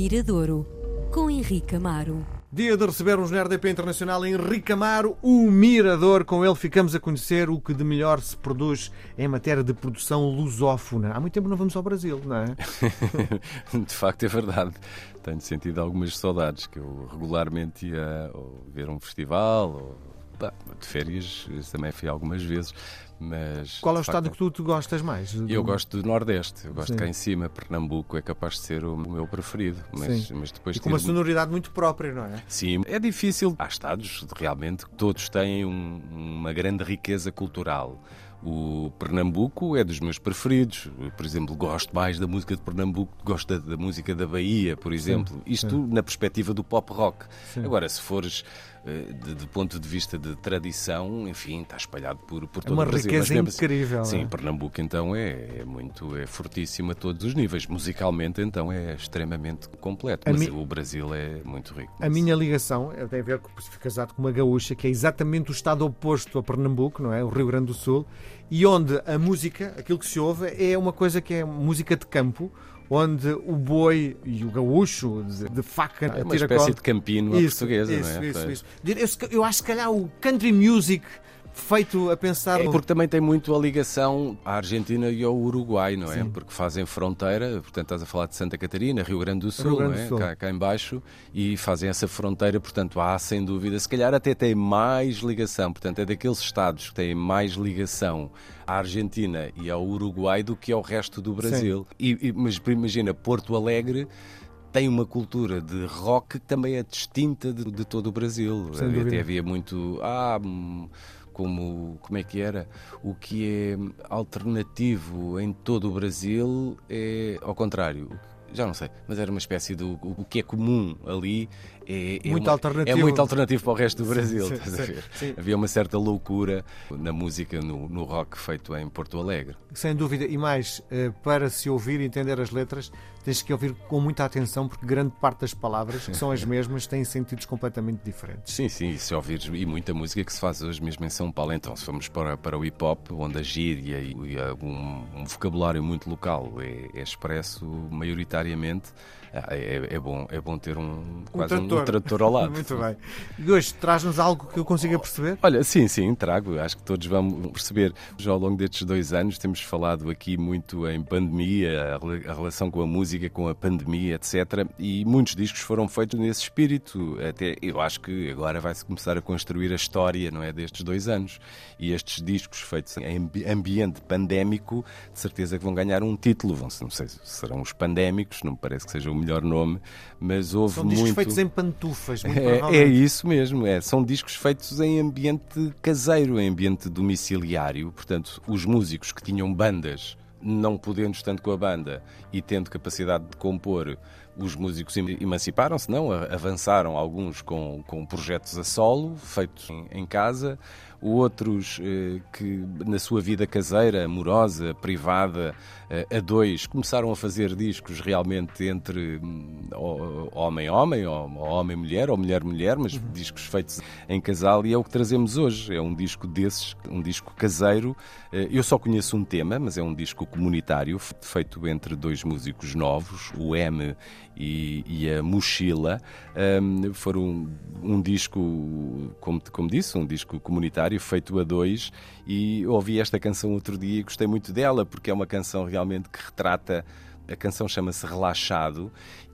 Miradouro, com Henrique Amaro. Dia de recebermos na RDP Internacional Henrique Amaro, o Mirador. Com ele ficamos a conhecer o que de melhor se produz em matéria de produção lusófona. Há muito tempo não vamos ao Brasil, não é? de facto é verdade. Tenho sentido algumas saudades que eu regularmente ia ver um festival ou de férias também fui algumas vezes. Mas, Qual é o estado facto, que tu, gostas mais? Eu gosto do Nordeste, eu gosto Sim. cá em cima. Pernambuco é capaz de ser o meu preferido. Mas, mas depois e com uma sonoridade muito própria, não é? Sim, é difícil. Há estados realmente que todos têm um, uma grande riqueza cultural. O Pernambuco é dos meus preferidos. por exemplo, gosto mais da música de Pernambuco, gosto da, da música da Bahia, por exemplo. Sim, Isto sim. na perspectiva do pop rock. Sim. Agora, se fores de, de, ponto de vista de tradição, enfim, está espalhado por, por todo uma o Brasil. Uma riqueza incrível. Sim, é? Pernambuco então é, é, muito, é fortíssimo a todos os níveis. Musicalmente então é extremamente completo, mas mi... o Brasil é muito rico. A minha ligação tem a ver com fui casado com uma gaúcha que é exatamente o estado oposto a Pernambuco, não é? O Rio Grande do Sul, e onde a música, aquilo que se ouve, é uma coisa que é música de campo, onde o boi e o gaúcho de, faca é uma espécie de campino isso, portuguesa, isso, não é? Isso, isso. Eu, eu acho que calhar o country music feito a pensar. É porque também tem muito a ligação à Argentina e ao Uruguai, não é? Sim. Porque fazem fronteira, portanto estás a falar de Santa Catarina, Rio Grande do Sul, Grande não é? Sul. Cá, cá embaixo, e fazem essa fronteira, portanto há sem dúvida, se calhar até tem mais ligação, portanto é daqueles estados que têm mais ligação à Argentina e ao Uruguai do que ao resto do Brasil. E, e, mas imagina, Porto Alegre tem uma cultura de rock que também é distinta de, de todo o Brasil. Até havia muito. Ah, hum, como, como é que era? O que é alternativo em todo o Brasil é ao contrário. Já não sei, mas era uma espécie do o que é comum ali é, é, muito uma, alternativo. é muito alternativo para o resto do Brasil. Sim, sim, sim. Havia uma certa loucura na música, no, no, rock feito em Porto Alegre. Sem dúvida, e mais, eh, para se ouvir e entender as letras, tens que ouvir com muita atenção, porque grande parte das palavras, que são as mesmas, têm sentidos completamente diferentes. Sim, sim, e se ouvires, e muita música que se faz hoje mesmo em São Paulo. Então, se formos para, para o hip hop, onde a gíria e, e um, um, vocabulário muito local é, é expresso maioritariamente, é, é, é, bom, é bom ter um, quase um trator, um ao lado. muito bem. E hoje traz-nos algo que eu consiga perceber? Olha, sim, sim, trago. Acho que todos vamos perceber. Já ao longo destes dois anos temos falado aqui muito em pandemia, a relação com a música música com a pandemia, etc. E muitos discos foram feitos nesse espírito. Até eu acho que agora vai-se começar a construir a história, não é, destes dois anos. E estes discos feitos em ambiente pandémico, de certeza que vão ganhar um título. Vão, não sei se serão os pandémicos, não me parece que seja o melhor nome, mas houve são muito. São discos feitos em pantufas, muito é, é isso mesmo. É. São discos feitos em ambiente caseiro, em ambiente domiciliário. Portanto, os músicos que tinham bandas não podendo tanto com a banda e tendo capacidade de compor, os músicos emanciparam-se, não? Avançaram alguns com, com projetos a solo, feitos em, em casa, outros eh, que na sua vida caseira, amorosa, privada, eh, a dois, começaram a fazer discos realmente entre hum, homem-homem, ou homem-mulher, ou mulher-mulher, mas uhum. discos feitos em casal, e é o que trazemos hoje. É um disco desses, um disco caseiro. Eh, eu só conheço um tema, mas é um disco comunitário, feito entre dois músicos novos, o M e, e a Mochila. Um, foram um, um disco, como, como disse, um disco comunitário feito a dois, e ouvi esta canção outro dia e gostei muito dela, porque é uma canção realmente que retrata a canção chama-se Relaxado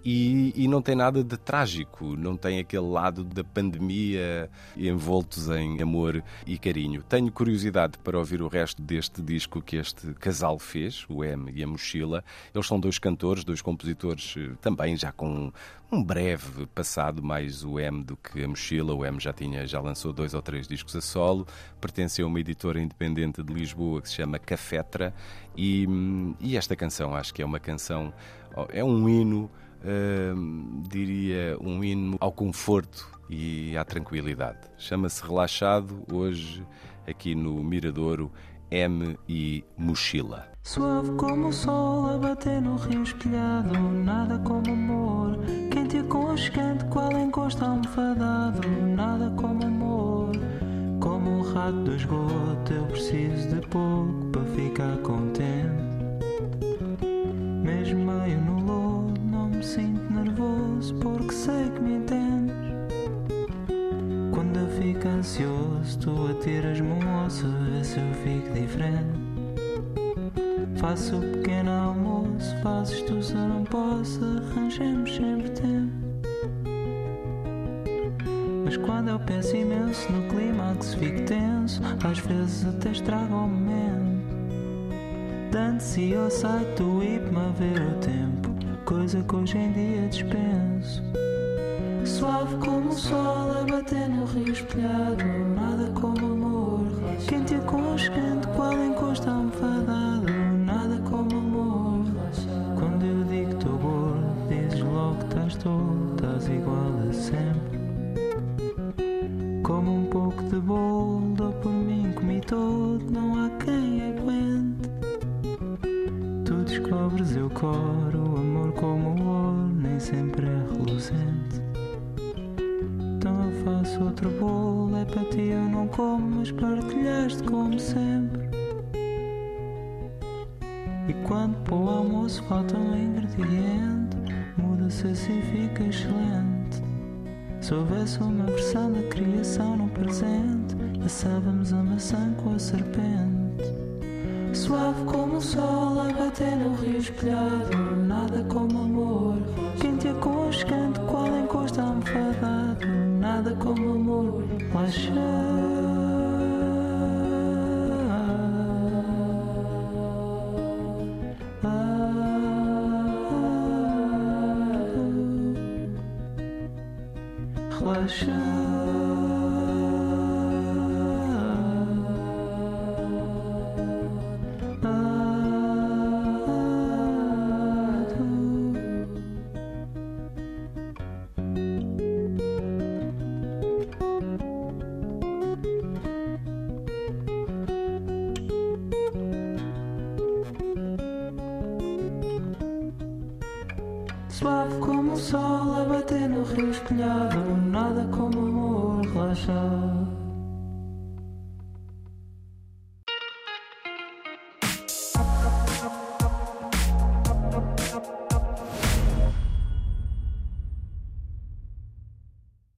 e, e, não tem nada de trágico, não tem aquele lado da pandemia envoltos em amor e carinho. Tenho curiosidade para ouvir o resto deste disco que este casal fez, o M e a Mochila. Eles são dois cantores, dois compositores eh, também já com um breve passado mais o M do que a Mochila. O M já tinha, já lançou dois ou três discos a solo, pertence a uma editora independente de Lisboa que se chama Cafetra e, hum, e esta canção acho que é uma canção, é um hino diria, um hino ao conforto e à tranquilidade. Chama-se Relaxado, hoje aqui no Miradouro, M e Mochila. Suave como o sol a bater no rio espelhado, nada como amor, quente e aconchegante, qual encosto almofadado, nada como amor. Como um rato do esgoto, eu preciso de pouco para ficar contente. porque sei que me entendes. Quando eu fico ansioso, tu atiras-me um osso, vê se eu fico diferente. Faço o pequeno almoço, fazes tu se eu não posso, arranjamos sempre tempo. Mas quando eu penso imenso no clima que se fico tenso, às vezes até estrago o momento. Dante-se eu saio do hipma ver o tempo coisa que hoje em dia dispenso. Suave como o sol a bater no rio espelhado, nada como amor. Quente e aconchegante, qual encosto almofadado, nada como amor. Quando eu digo que estou gordo, dizes logo que estás todo, estás igual a sempre. Como um pouco de bolo, dou por mim, comi todo, não há quem aguente. Tu descobres, eu coro, como o ouro, nem sempre é reluzente. Então eu faço outro bolo, é para ti eu não como, mas partilhaste como sempre. E quando para o almoço falta um ingrediente, muda-se assim fica excelente. Se houvesse uma versão da criação no presente, assávamos a maçã com a serpente. Suave como o sol a bater no rio espelhado, nada como amor. Quente aconchegante, qual encosto almofadado, nada como amor. Relaxa. Suave como o sol a bater no rio espelhado, nada como amor, relaxa.